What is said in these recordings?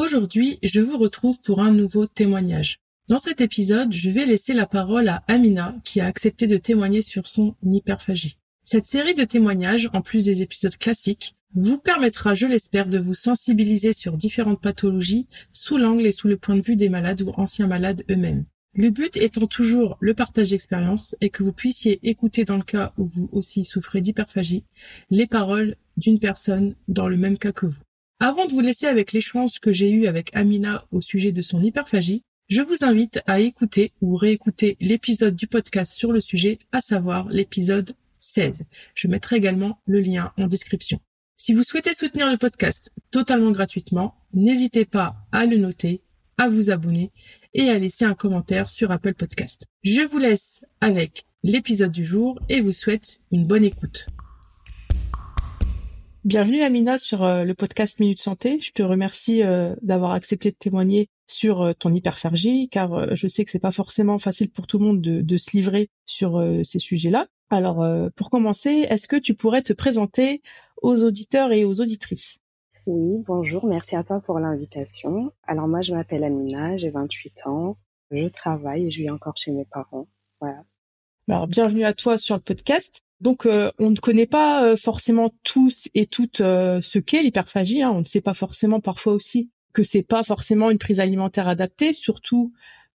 Aujourd'hui, je vous retrouve pour un nouveau témoignage. Dans cet épisode, je vais laisser la parole à Amina qui a accepté de témoigner sur son hyperphagie. Cette série de témoignages, en plus des épisodes classiques, vous permettra, je l'espère, de vous sensibiliser sur différentes pathologies sous l'angle et sous le point de vue des malades ou anciens malades eux-mêmes. Le but étant toujours le partage d'expérience et que vous puissiez écouter dans le cas où vous aussi souffrez d'hyperphagie les paroles d'une personne dans le même cas que vous. Avant de vous laisser avec l'échange que j'ai eu avec Amina au sujet de son hyperphagie, je vous invite à écouter ou réécouter l'épisode du podcast sur le sujet, à savoir l'épisode 16. Je mettrai également le lien en description. Si vous souhaitez soutenir le podcast totalement gratuitement, n'hésitez pas à le noter, à vous abonner et à laisser un commentaire sur Apple Podcast. Je vous laisse avec l'épisode du jour et vous souhaite une bonne écoute. Bienvenue Amina sur euh, le podcast Minute Santé. Je te remercie euh, d'avoir accepté de témoigner sur euh, ton hyperphagie, car je sais que c'est pas forcément facile pour tout le monde de, de se livrer sur ces sujets-là. Alors, pour commencer, est-ce que tu pourrais te présenter aux auditeurs et aux auditrices? Oui, bonjour, merci à toi pour l'invitation. Alors moi, je m'appelle Amina, j'ai 28 ans, je travaille et je vis encore chez mes parents. Voilà. Alors, bienvenue à toi sur le podcast. Donc, euh, on ne connaît pas euh, forcément tous et toutes euh, ce qu'est l'hyperphagie. Hein. On ne sait pas forcément parfois aussi que c'est pas forcément une prise alimentaire adaptée, surtout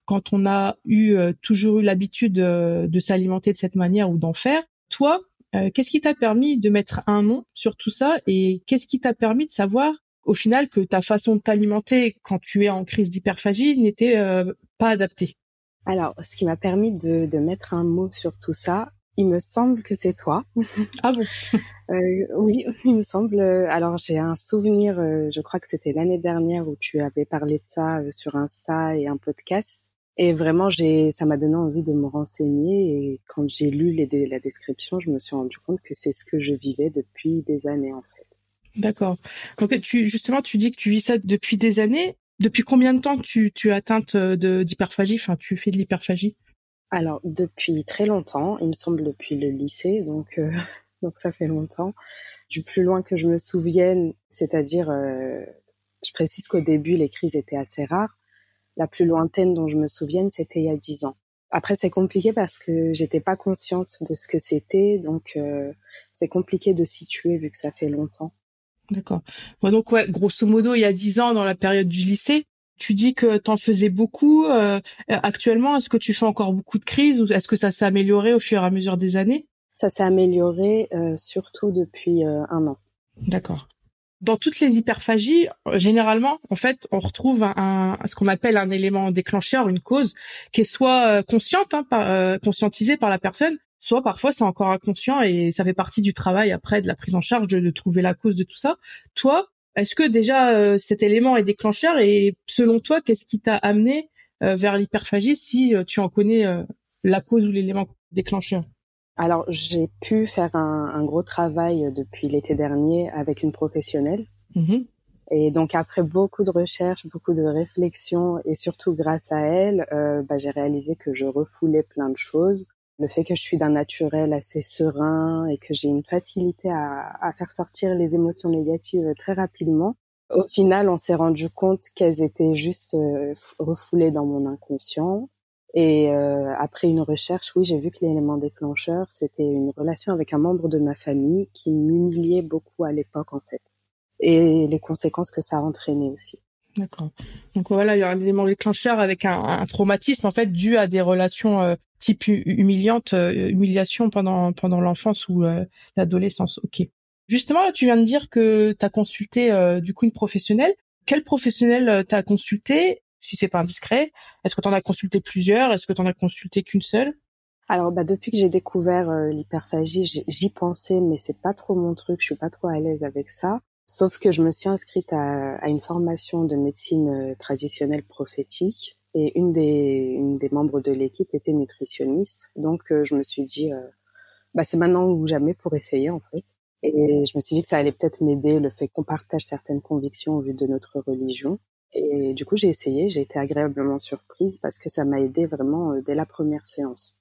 quand on a eu toujours eu l'habitude de s'alimenter de cette manière ou d'en faire. Toi, qu'est-ce qui t'a permis de mettre un nom sur tout ça et qu'est-ce qui t'a permis de savoir au final que ta façon de t'alimenter quand tu es en crise d'hyperphagie n'était pas adaptée? Alors, ce qui m'a permis de, de, mettre un mot sur tout ça, il me semble que c'est toi. Ah bon? Euh, Oui, il me semble. Alors j'ai un souvenir, euh, je crois que c'était l'année dernière où tu avais parlé de ça euh, sur Insta et un podcast. Et vraiment, j'ai, ça m'a donné envie de me renseigner. Et quand j'ai lu les, la description, je me suis rendu compte que c'est ce que je vivais depuis des années en fait. D'accord. Donc tu justement, tu dis que tu vis ça depuis des années. Depuis combien de temps tu, tu es atteinte de d'hyperphagie? Enfin, tu fais de l'hyperphagie? Alors depuis très longtemps, il me semble depuis le lycée, donc euh, donc ça fait longtemps. Du plus loin que je me souvienne, c'est-à-dire, euh, je précise qu'au début les crises étaient assez rares. La plus lointaine dont je me souvienne, c'était il y a dix ans. Après c'est compliqué parce que j'étais pas consciente de ce que c'était, donc euh, c'est compliqué de situer vu que ça fait longtemps. D'accord. donc ouais, grosso modo, il y a dix ans dans la période du lycée. Tu dis que tu en faisais beaucoup. Euh, actuellement, est-ce que tu fais encore beaucoup de crises ou est-ce que ça s'est amélioré au fur et à mesure des années? Ça s'est amélioré euh, surtout depuis euh, un an. D'accord. Dans toutes les hyperphagies, généralement, en fait, on retrouve un, ce qu'on appelle un élément déclencheur, une cause, qui est soit consciente, hein, par, conscientisée par la personne, soit parfois c'est encore inconscient et ça fait partie du travail après de la prise en charge de trouver la cause de tout ça. Toi, est-ce que déjà euh, cet élément est déclencheur et selon toi, qu'est-ce qui t'a amené euh, vers l'hyperphagie si euh, tu en connais la cause ou l'élément déclencheur? Alors j'ai pu faire un, gros travail depuis l'été dernier avec une professionnelle. Mmh et donc après beaucoup de recherches, beaucoup de réflexions et surtout grâce à elle, bah, j'ai réalisé que je refoulais plein de choses le fait que je suis d'un naturel assez serein et que j'ai une facilité à, à, faire sortir les émotions négatives très rapidement. Au final, on s'est rendu compte qu'elles étaient juste euh, refoulées dans mon inconscient. Et euh, après une recherche, oui, j'ai vu que l'élément déclencheur, c'était une relation avec un membre de ma famille qui m'humiliait beaucoup à l'époque, en fait. Et les conséquences que ça a entraîné aussi. D'accord. Donc voilà, il y a un élément déclencheur avec un, un traumatisme en fait dû à des relations euh, type humiliante, euh, humiliation pendant pendant l'enfance ou euh, l'adolescence. Ok. Justement, là, tu viens de dire que tu as consulté du coup une professionnelle. Quel professionnel t'as consulté Si c'est pas indiscret, est-ce que tu en as consulté plusieurs? Est-ce que tu en as consulté qu'une seule? Alors bah depuis que j'ai découvert l'hyperphagie, j'y pensais mais c'est pas trop mon truc, je suis pas trop à l'aise avec ça. Sauf que je me suis inscrite à, à une formation de médecine traditionnelle prophétique et une des, des membres de l'équipe était nutritionniste. Donc, je me suis dit, bah, c'est maintenant ou jamais pour essayer, en fait. Et je me suis dit que ça allait peut-être m'aider le fait qu'on partage certaines convictions au vu de notre religion. Et du coup, j'ai essayé, j'ai été agréablement surprise parce que ça m'a aidé vraiment euh, dès la première séance.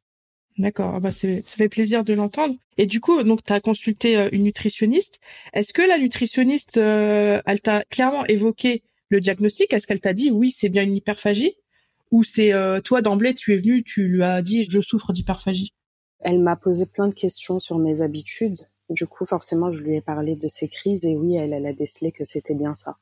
D'accord, ah bah ça fait plaisir de l'entendre. Et du coup, donc tu as consulté euh, une nutritionniste. Est-ce que la nutritionniste, euh, elle t'a clairement évoqué le diagnostic? Est-ce qu'elle t'a dit oui, c'est bien une hyperphagie? Ou c'est toi d'emblée, tu es venu, tu lui as dit je souffre d'hyperphagie Elle m'a posé plein de questions sur mes habitudes. Du coup, forcément, je lui ai parlé de ces crises et oui, elle, elle a décelé que c'était bien ça.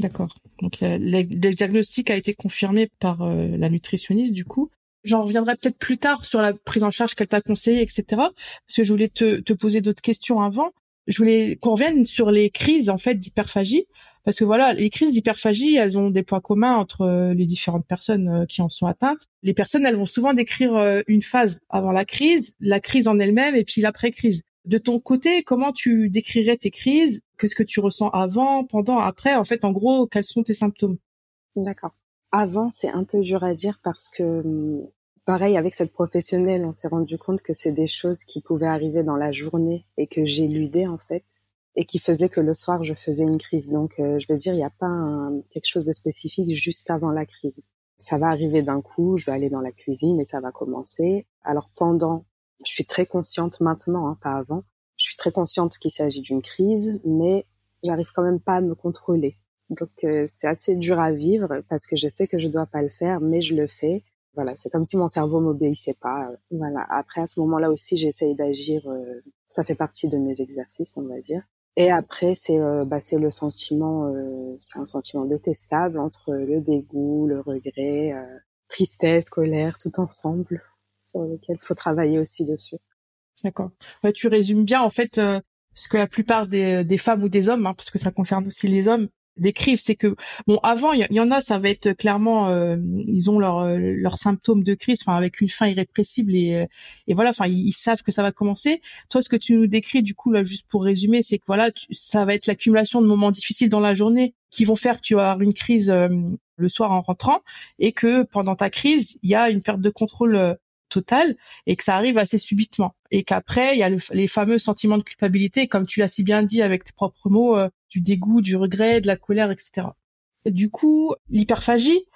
D'accord. Donc le, diagnostic a été confirmé par euh, la nutritionniste du coup. J'en reviendrai peut-être plus tard sur la prise en charge qu'elle t'a conseillée, etc. Parce que je voulais te, te poser d'autres questions avant. Je voulais qu'on revienne sur les crises en fait d'hyperphagie, parce que voilà, les crises d'hyperphagie, elles ont des points communs entre euh, les différentes personnes euh, qui en sont atteintes. Les personnes, elles vont souvent décrire une phase avant la crise, la crise en elle-même, et puis l'après-crise. De ton côté, comment tu décrirais tes crises? Qu'est-ce que tu ressens avant, pendant, après? En fait, en gros, quels sont tes symptômes? D'accord. Avant, c'est un peu dur à dire parce que, hum, pareil, avec cette professionnelle, on s'est rendu compte que c'est des choses qui pouvaient arriver dans la journée et que j'éludais en fait, et qui faisaient que le soir, je faisais une crise. Donc, euh, je veux dire, il n'y a pas quelque chose de spécifique juste avant la crise. Ça va arriver d'un coup, je vais aller dans la cuisine et ça va commencer. Alors pendant, je suis très consciente maintenant, hein, pas avant. Je suis très consciente qu'il s'agit d'une crise, mais j'arrive quand même pas à me contrôler. Donc euh, c'est assez dur à vivre parce que je sais que je dois pas le faire, mais je le fais. Voilà, c'est comme si mon cerveau m'obéissait pas. Voilà. Après à ce moment-là aussi, j'essaye d'agir. Euh, ça fait partie de mes exercices, on va dire. Et après, c'est euh, bah, c'est le sentiment, c'est un sentiment détestable entre le dégoût, le regret, tristesse, colère, tout ensemble sur lequel faut travailler aussi dessus. D'accord. Ouais, tu résumes bien en fait euh, ce que la plupart des, des femmes ou des hommes, hein, parce que ça concerne aussi les hommes, décrivent, c'est que bon avant il y, en a ça va être clairement euh, ils ont leurs euh, leurs symptômes de crise, enfin avec une fin irrépressible et et voilà, enfin ils, savent que ça va commencer. Toi, ce que tu nous décris du coup là, juste pour résumer, c'est que voilà, ça va être l'accumulation de moments difficiles dans la journée qui vont faire que tu vas avoir une crise le soir en rentrant et que pendant ta crise, il y a une perte de contrôle total et que ça arrive assez subitement et qu'après il y a les fameux sentiments de culpabilité comme tu l'as si bien dit avec tes propres mots euh, du dégoût du regret de la colère etc du coup l'hyperphagie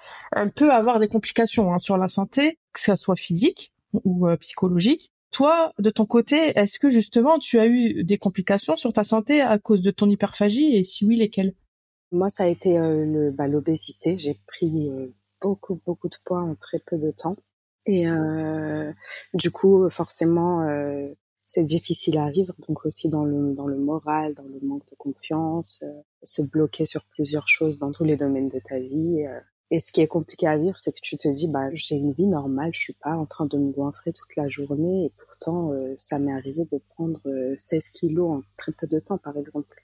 peut avoir des complications hein, sur la santé que ça soit physique ou euh, psychologique. Toi de ton côté est-ce que justement tu as eu des complications sur ta santé à cause de ton hyperphagie et si oui lesquelles? Moi ça a été euh, bah, l'obésité. J'ai pris beaucoup beaucoup de poids en très peu de temps. Et euh, du coup, forcément, euh, c'est difficile à vivre. Donc aussi dans le dans le moral, dans le manque de confiance, euh, se bloquer sur plusieurs choses dans tous les domaines de ta vie. Euh. et ce qui est compliqué à vivre, c'est que tu te dis, bah j'ai une vie normale, je suis pas en train de me goinfrer toute la journée. Et pourtant, ça m'est arrivé de prendre 16 kilos en très peu de temps, par exemple.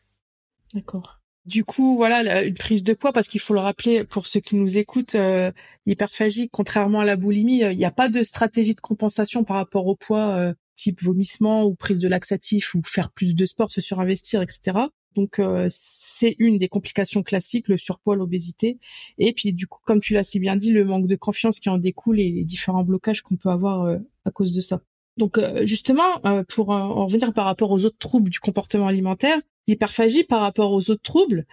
D'accord. Du coup, voilà, une prise de poids, parce qu'il faut le rappeler pour ceux qui nous écoutent, euh, l'hyperphagie, contrairement à la boulimie, euh, il n'y a pas de stratégie de compensation par rapport au poids, euh, type vomissement ou prise de laxatif ou faire plus de sport, se surinvestir, etc. Donc c'est une des complications classiques, le surpoids, l'obésité, et puis du coup, comme tu l'as si bien dit, le manque de confiance qui en découle et les différents blocages qu'on peut avoir à cause de ça. Donc justement, pour en revenir par rapport aux autres troubles du comportement alimentaire, l'hyperphagie par rapport aux autres troubles,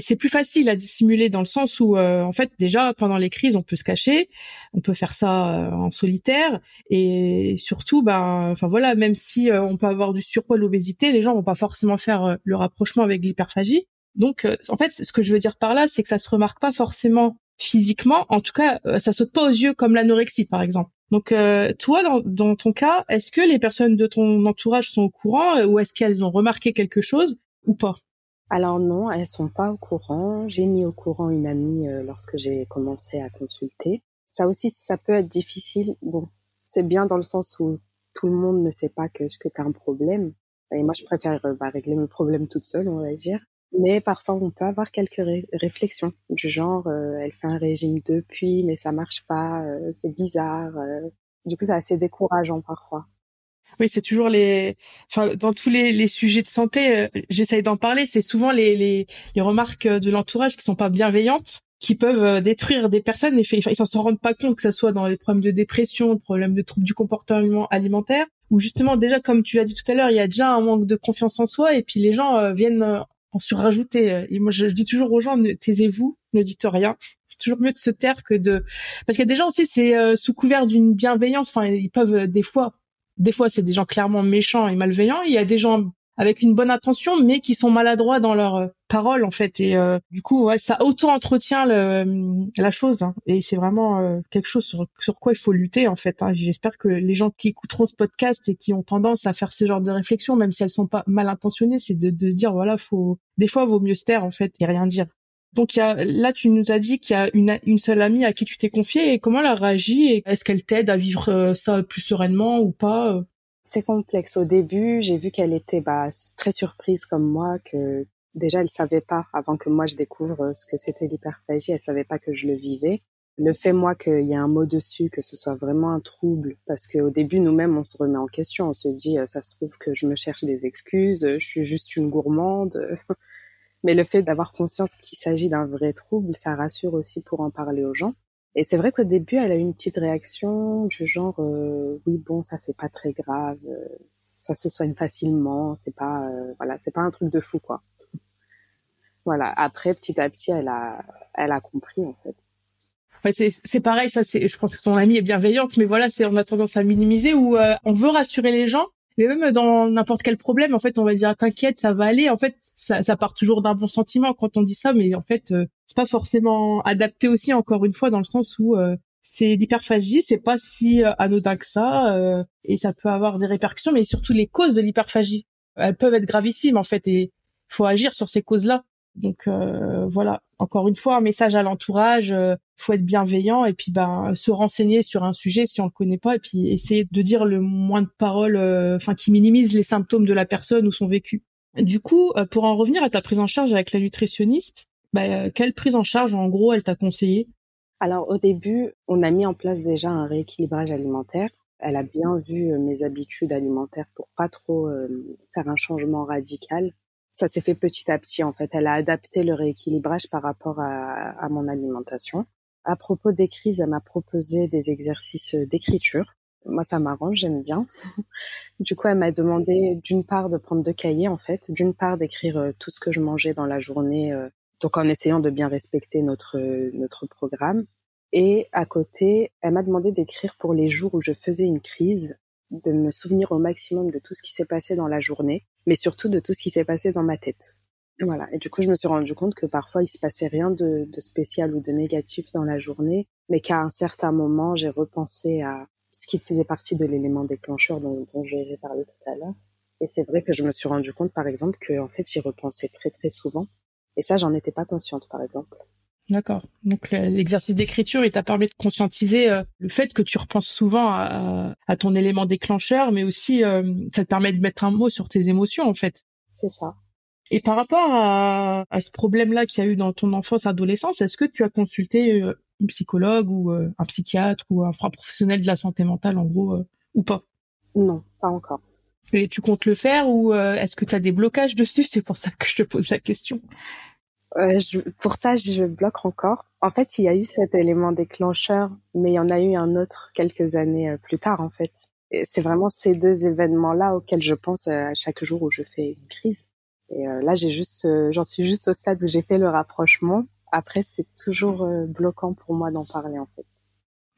c'est plus facile à dissimuler dans le sens où euh, en fait déjà pendant les crises on peut se cacher, on peut faire ça euh, en solitaire et surtout ben enfin voilà même si euh, on peut avoir du surpoids, l'obésité, les gens vont pas forcément faire le rapprochement avec l'hyperphagie. Donc en fait ce que je veux dire par là c'est que ça se remarque pas forcément physiquement, en tout cas ça saute pas aux yeux comme l'anorexie par exemple. Donc euh, toi, dans, ton cas, est-ce que les personnes de ton entourage sont au courant euh, ou est-ce qu'elles ont remarqué quelque chose ou pas? Alors non, elles sont pas au courant. J'ai mis au courant une amie euh, lorsque j'ai commencé à consulter. Ça aussi, ça peut être difficile. Bon, c'est bien dans le sens où tout le monde ne sait pas que, tu as un problème. Et moi, je préfère bah, régler mes problèmes toute seule, on va dire. Mais parfois, on peut avoir quelques réflexions du genre, euh, elle fait un régime depuis, mais ça marche pas, euh, c'est bizarre. Euh. Du coup, c'est assez décourageant parfois. Oui, c'est toujours les, enfin, dans tous les, les sujets de santé, euh, j'essaye d'en parler. C'est souvent les, les, les remarques de l'entourage qui sont pas bienveillantes, qui peuvent euh, détruire des personnes. Et ils s'en rendent pas compte que ça soit dans les problèmes de dépression, problèmes de troubles du comportement alimentaire, ou justement déjà comme tu l'as dit tout à l'heure, il y a déjà un manque de confiance en soi, et puis les gens euh, viennent en surrajouter. Et moi, je, je dis toujours aux gens, taisez-vous, ne dites rien. C'est toujours mieux de se taire que de, parce qu'il y a des gens aussi, c'est sous couvert d'une bienveillance. Enfin, ils peuvent des fois des fois, c'est des gens clairement méchants et malveillants. Il y a des gens avec une bonne intention, mais qui sont maladroits dans leurs euh, paroles en fait. Et euh, du coup, ça auto-entretient la chose. Hein. Et c'est vraiment euh, quelque chose sur, quoi il faut lutter en fait. Hein. J'espère que les gens qui écouteront ce podcast et qui ont tendance à faire ce genre de réflexion, même si elles sont pas mal intentionnées, c'est de, se dire voilà, faut des fois vaut mieux se taire en fait et rien dire. Donc là, tu nous as dit qu'il y a une, seule amie à qui tu t'es confiée et comment elle a est-ce qu'elle t'aide à vivre euh, ça plus sereinement ou pas euh? C'est complexe. Au début, j'ai vu qu'elle était bah, très surprise comme moi, que déjà elle savait pas avant que moi je découvre euh, ce que c'était l'hyperphagie, elle savait pas que je le vivais. Le fait moi qu'il y ait un mot dessus, que ce soit vraiment un trouble, parce qu'au début nous-mêmes on se remet en question, on se dit ça se trouve que je me cherche des excuses, je suis juste une gourmande. Mais le fait d'avoir conscience qu'il s'agit d'un vrai trouble, ça rassure aussi pour en parler aux gens. Et c'est vrai qu'au début, elle a eu une petite réaction du genre euh, oui bon ça c'est pas très grave, euh, ça se soigne facilement, c'est pas euh, voilà c'est pas un truc de fou quoi. Voilà. Après petit à petit elle a elle a compris en fait. Ouais, c'est pareil ça c'est je pense que son amie est bienveillante mais voilà c'est on a tendance à minimiser ou on veut rassurer les gens mais même dans n'importe quel problème, en fait, on va dire t'inquiète, ça va aller. En fait, ça, part toujours d'un bon sentiment quand on dit ça, mais en fait, euh, c'est pas forcément adapté aussi, encore une fois, dans le sens où euh, c'est l'hyperphagie, c'est pas si euh, anodin que ça, et ça peut avoir des répercussions, mais surtout les causes de l'hyperphagie, elles peuvent être gravissimes en fait, et faut agir sur ces causes-là. Donc euh, voilà, encore une fois, un message à l'entourage. Euh, faut être bienveillant et puis ben se renseigner sur un sujet si on le connaît pas et puis essayer de dire le moins de paroles, euh, enfin qui minimise les symptômes de la personne ou son vécu. Du coup, euh, pour en revenir à ta prise en charge avec la nutritionniste, ben, quelle prise en charge en gros elle t'a conseillé? Alors au début, on a mis en place déjà un rééquilibrage alimentaire. Elle a bien vu mes habitudes alimentaires pour pas trop faire un changement radical ça s'est fait petit à petit en fait. Elle a adapté le rééquilibrage par rapport à, à mon alimentation. À propos des crises, elle m'a proposé des exercices d'écriture. Moi, ça m'arrange, j'aime bien. du coup, elle m'a demandé d'une part de prendre deux cahiers en fait, d'une part d'écrire euh, tout ce que je mangeais dans la journée, euh, donc en essayant de bien respecter notre notre programme. Et à côté, elle m'a demandé d'écrire pour les jours où je faisais une crise, de me souvenir au maximum de tout ce qui s'est passé dans la journée mais surtout de tout ce qui s'est passé dans ma tête. Voilà. Et du coup, je me suis rendu compte que parfois, il se passait rien de, de spécial ou de négatif dans la journée, mais qu'à un certain moment, j'ai repensé à ce qui faisait partie de l'élément déclencheur dont, dont j'ai parlé tout à l'heure. Et c'est vrai que je me suis rendu compte, par exemple, que en fait, j'y repensais très très souvent. Et ça, j'en étais pas consciente, par exemple. D'accord. Donc l'exercice d'écriture, il t'a permis de conscientiser euh, le fait que tu repenses souvent à, à ton élément déclencheur, mais aussi euh, ça te permet de mettre un mot sur tes émotions en fait. C'est ça. Et par rapport à, à ce problème-là qu'il y a eu dans ton enfance, adolescence, est-ce que tu as consulté euh, une psychologue ou un psychiatre ou un professionnel de la santé mentale en gros ou pas? Non, pas encore. Et tu comptes le faire ou est-ce que tu as des blocages dessus? C'est pour ça que je te pose la question. Euh, pour ça, je bloque encore. En fait, il y a eu cet élément déclencheur, mais il y en a eu un autre quelques années euh, plus tard, en fait. C'est vraiment ces deux événements-là auxquels je pense euh, à chaque jour où je fais une crise. Et là, j'ai juste, j'en suis juste au stade où j'ai fait le rapprochement. Après, c'est toujours bloquant pour moi d'en parler, en fait.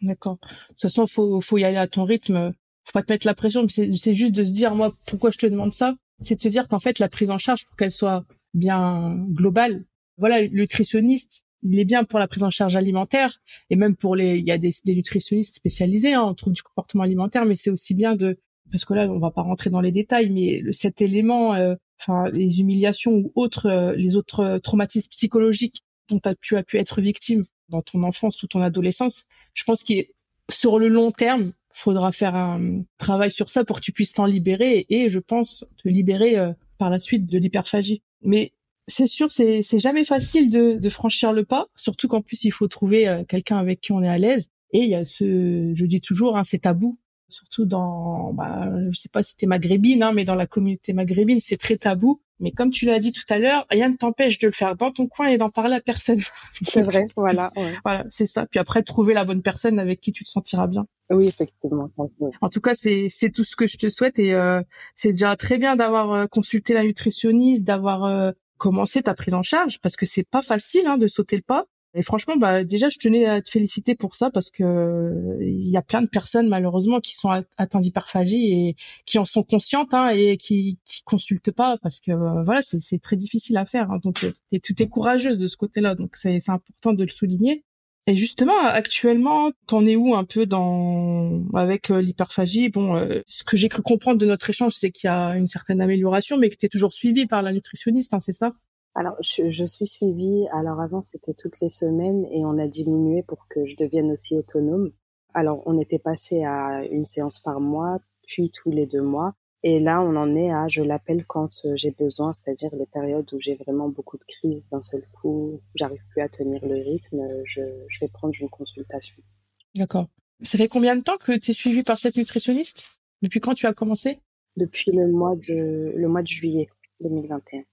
D'accord. De toute façon, faut, faut y aller à ton rythme. Faut pas te mettre la pression. C'est juste de se dire, moi, pourquoi je te demande ça? C'est de se dire qu'en fait, la prise en charge, pour qu'elle soit bien globale, voilà, le nutritionniste, il est bien pour la prise en charge alimentaire et même pour les, il y a des, nutritionnistes spécialisés hein, en troubles du comportement alimentaire, mais c'est aussi bien de, parce que là, on va pas rentrer dans les détails, mais cet élément, euh, enfin, les humiliations ou autres, euh, les autres euh, traumatismes psychologiques dont tu as pu être victime dans ton enfance ou ton adolescence, je pense qu'il sur le long terme, faudra faire un travail sur ça pour que tu puisses t'en libérer et, je pense te libérer par la suite de l'hyperphagie. Mais c'est sûr, c'est jamais facile de, de franchir le pas, surtout qu'en plus il faut trouver euh, quelqu'un avec qui on est à l'aise. Et il y a ce, je dis toujours, hein, c'est tabou surtout dans, bah, je sais pas si t'es maghrébine, hein, mais dans la communauté maghrébine, c'est très tabou. Mais comme tu l'as dit tout à l'heure, rien ne t'empêche de le faire dans ton coin et d'en parler à personne. C'est vrai, voilà. Voilà, c'est ça. Puis après, trouver la bonne personne avec qui tu te sentiras bien. Oui, effectivement. En tout cas, c'est c'est tout ce que je te souhaite et euh, c'est déjà très bien d'avoir euh, consulté la nutritionniste, d'avoir euh, commencé ta prise en charge parce que c'est pas facile hein, de sauter le pas. Et franchement, bah déjà, je tenais à te féliciter pour ça parce que il y a plein de personnes malheureusement qui sont atteintes d'hyperphagie et qui en sont conscientes hein, et qui qui consultent pas parce que euh, voilà, c'est très difficile à faire. Hein, donc, et tu es courageuse de ce côté-là, donc c'est important de le souligner. Et justement, actuellement, t'en es où un peu dans avec euh, l'hyperphagie? Bon, euh, ce que j'ai cru comprendre de notre échange, c'est qu'il y a une certaine amélioration, mais que tu es toujours suivie par la nutritionniste, hein, c'est ça? Alors, je, je, suis suivie. Alors avant, c'était toutes les semaines et on a diminué pour que je devienne aussi autonome. Alors, on était passé à une séance par mois, puis tous les deux mois. Et là, on en est à, je l'appelle quand euh, j'ai besoin, c'est-à-dire les périodes où j'ai vraiment beaucoup de crises d'un seul coup, j'arrive plus à tenir le rythme, je, je vais prendre une consultation. D'accord. Ça fait combien de temps que tu es suivie par cette nutritionniste? Depuis quand tu as commencé? Depuis le mois de le mois de juillet 2021.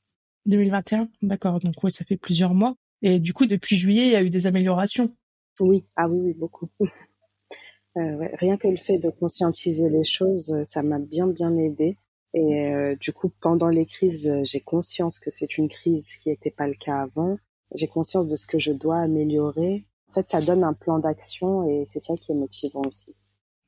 2021, d'accord. Donc oui, ça fait plusieurs mois. Et du coup, depuis juillet, il y a eu des améliorations? Oui, ah oui, oui, beaucoup. euh, rien que le fait de conscientiser les choses, ça m'a bien, bien aidé. Et euh, du coup, pendant les crises, j'ai conscience que c'est une crise qui n'était pas le cas avant. J'ai conscience de ce que je dois améliorer. En fait, ça donne un plan d'action et c'est ça qui est motivant aussi.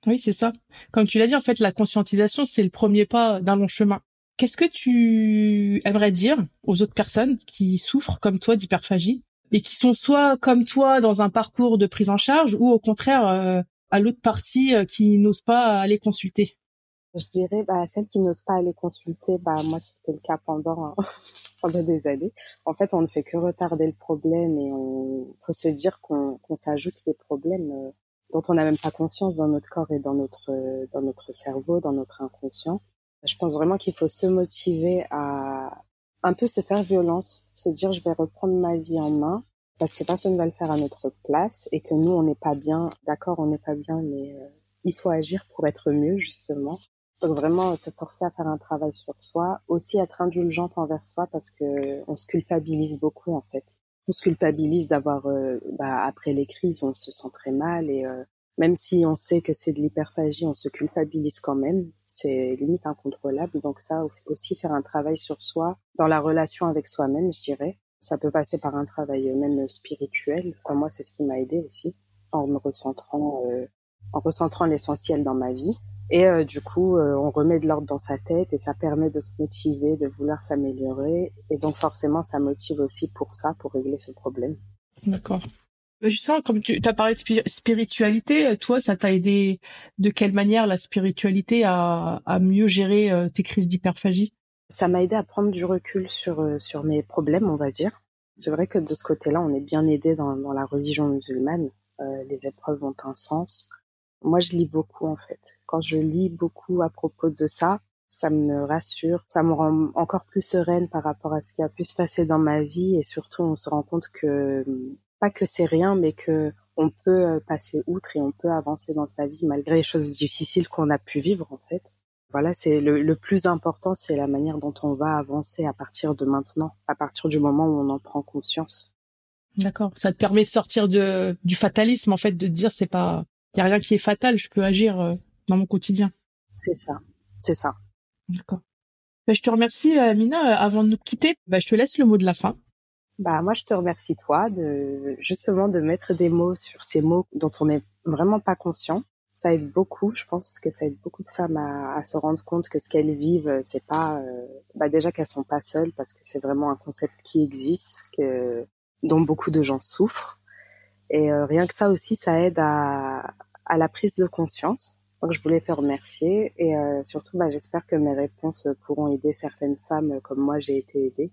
Oui, c'est ça. Comme tu l'as dit, en fait, la conscientisation, c'est le premier pas d'un long chemin. Qu'est-ce que tu aimerais dire aux autres personnes qui souffrent comme toi d'hyperphagie et qui sont soit comme toi dans un parcours de prise en charge ou au contraire euh, à l'autre partie euh, qui n'ose pas aller consulter Je dirais bah celles qui n'osent pas aller consulter, bah moi c'était le cas pendant pendant des années. En fait, on ne fait que retarder le problème et on faut se dire qu'on qu'on s'ajoute des problèmes euh, dont on n'a même pas conscience dans notre corps et dans notre dans notre cerveau, dans notre inconscient. Je pense vraiment qu'il faut se motiver à un peu se faire violence, se dire je vais reprendre ma vie en main parce que personne va le faire à notre place et que nous on n'est pas bien. D'accord, on n'est pas bien, mais euh, il faut agir pour être mieux justement. Donc vraiment se forcer à faire un travail sur soi, aussi être indulgente envers soi parce que on se culpabilise beaucoup en fait. On se culpabilise d'avoir, euh, bah, après les crises, on se sent très mal et euh, même si on sait que c'est de l'hyperphagie, on se culpabilise quand même. C'est limite incontrôlable. Donc ça, aussi faire un travail sur soi, dans la relation avec soi-même, je dirais. Ça peut passer par un travail même spirituel. Enfin, moi, c'est ce qui m'a aidé aussi, en me recentrant, euh, en recentrant l'essentiel dans ma vie. Et euh, du coup, euh, on remet de l'ordre dans sa tête et ça permet de se motiver, de vouloir s'améliorer. Et donc forcément, ça motive aussi pour ça, pour régler ce problème. D'accord. Justement, comme tu as parlé de spiritualité, euh, toi, ça t'a aidé de quelle manière la spiritualité à, à mieux gérer euh, tes crises d'hyperphagie? Ça m'a aidé à prendre du recul sur, euh, sur mes problèmes, on va dire. C'est vrai que de ce côté-là, on est bien aidé dans, dans la religion musulmane. les épreuves ont un sens. Moi, je lis beaucoup, en fait. Quand je lis beaucoup à propos de ça, ça me rassure, ça me rend encore plus sereine par rapport à ce qui a pu se passer dans ma vie et surtout on se rend compte que pas que c'est rien, mais que on peut euh, passer outre et on peut avancer dans sa vie malgré les choses difficiles qu'on a pu vivre en fait. Voilà, c'est le, le, plus important, c'est la manière dont on va avancer à partir de maintenant, à partir du moment où on en prend conscience. D'accord. Ça te permet de sortir de, du fatalisme, en fait, de te dire c'est pas, il y a rien qui est fatal, je peux agir euh, dans mon quotidien. C'est ça, c'est ça. D'accord. Ben, je te remercie, Amina. Avant de nous quitter, ben, je te laisse le mot de la fin. Bah moi je te remercie toi de justement de mettre des mots sur ces mots dont on n'est vraiment pas conscient. Ça aide beaucoup, je pense que ça aide beaucoup de femmes à, se rendre compte que ce qu'elles vivent, c'est pas euh, bah déjà qu'elles sont pas seules parce que c'est vraiment un concept qui existe, que dont beaucoup de gens souffrent. Et euh, rien que ça aussi, ça aide à, la prise de conscience. Donc je voulais te remercier et euh, surtout, bah, j'espère que mes réponses pourront aider certaines femmes comme moi j'ai été aidée.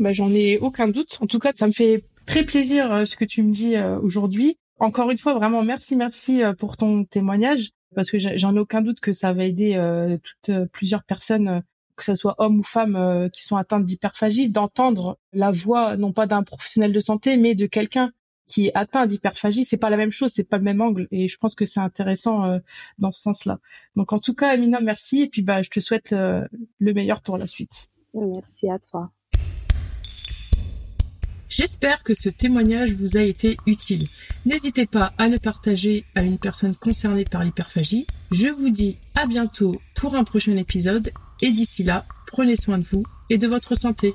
Bah, j'en ai aucun doute. En tout cas, ça me fait très plaisir euh, ce que tu me dis euh, aujourd'hui. Encore une fois, vraiment merci, merci euh, pour ton témoignage parce que j'en ai aucun doute que ça va aider toutes plusieurs personnes, que ce soit hommes ou femmes, qui sont atteintes d'hyperphagie, d'entendre la voix non pas d'un professionnel de santé, mais de quelqu'un qui est atteint d'hyperphagie, c'est pas la même chose, c'est pas le même angle, et je pense que c'est intéressant euh, dans ce sens-là. Donc en tout cas, Amina, merci, et puis bah je te souhaite euh, le meilleur pour la suite. Merci à toi. J'espère que ce témoignage vous a été utile. N'hésitez pas à le partager à une personne concernée par l'hyperphagie. Je vous dis à bientôt pour un prochain épisode et d'ici là, prenez soin de vous et de votre santé.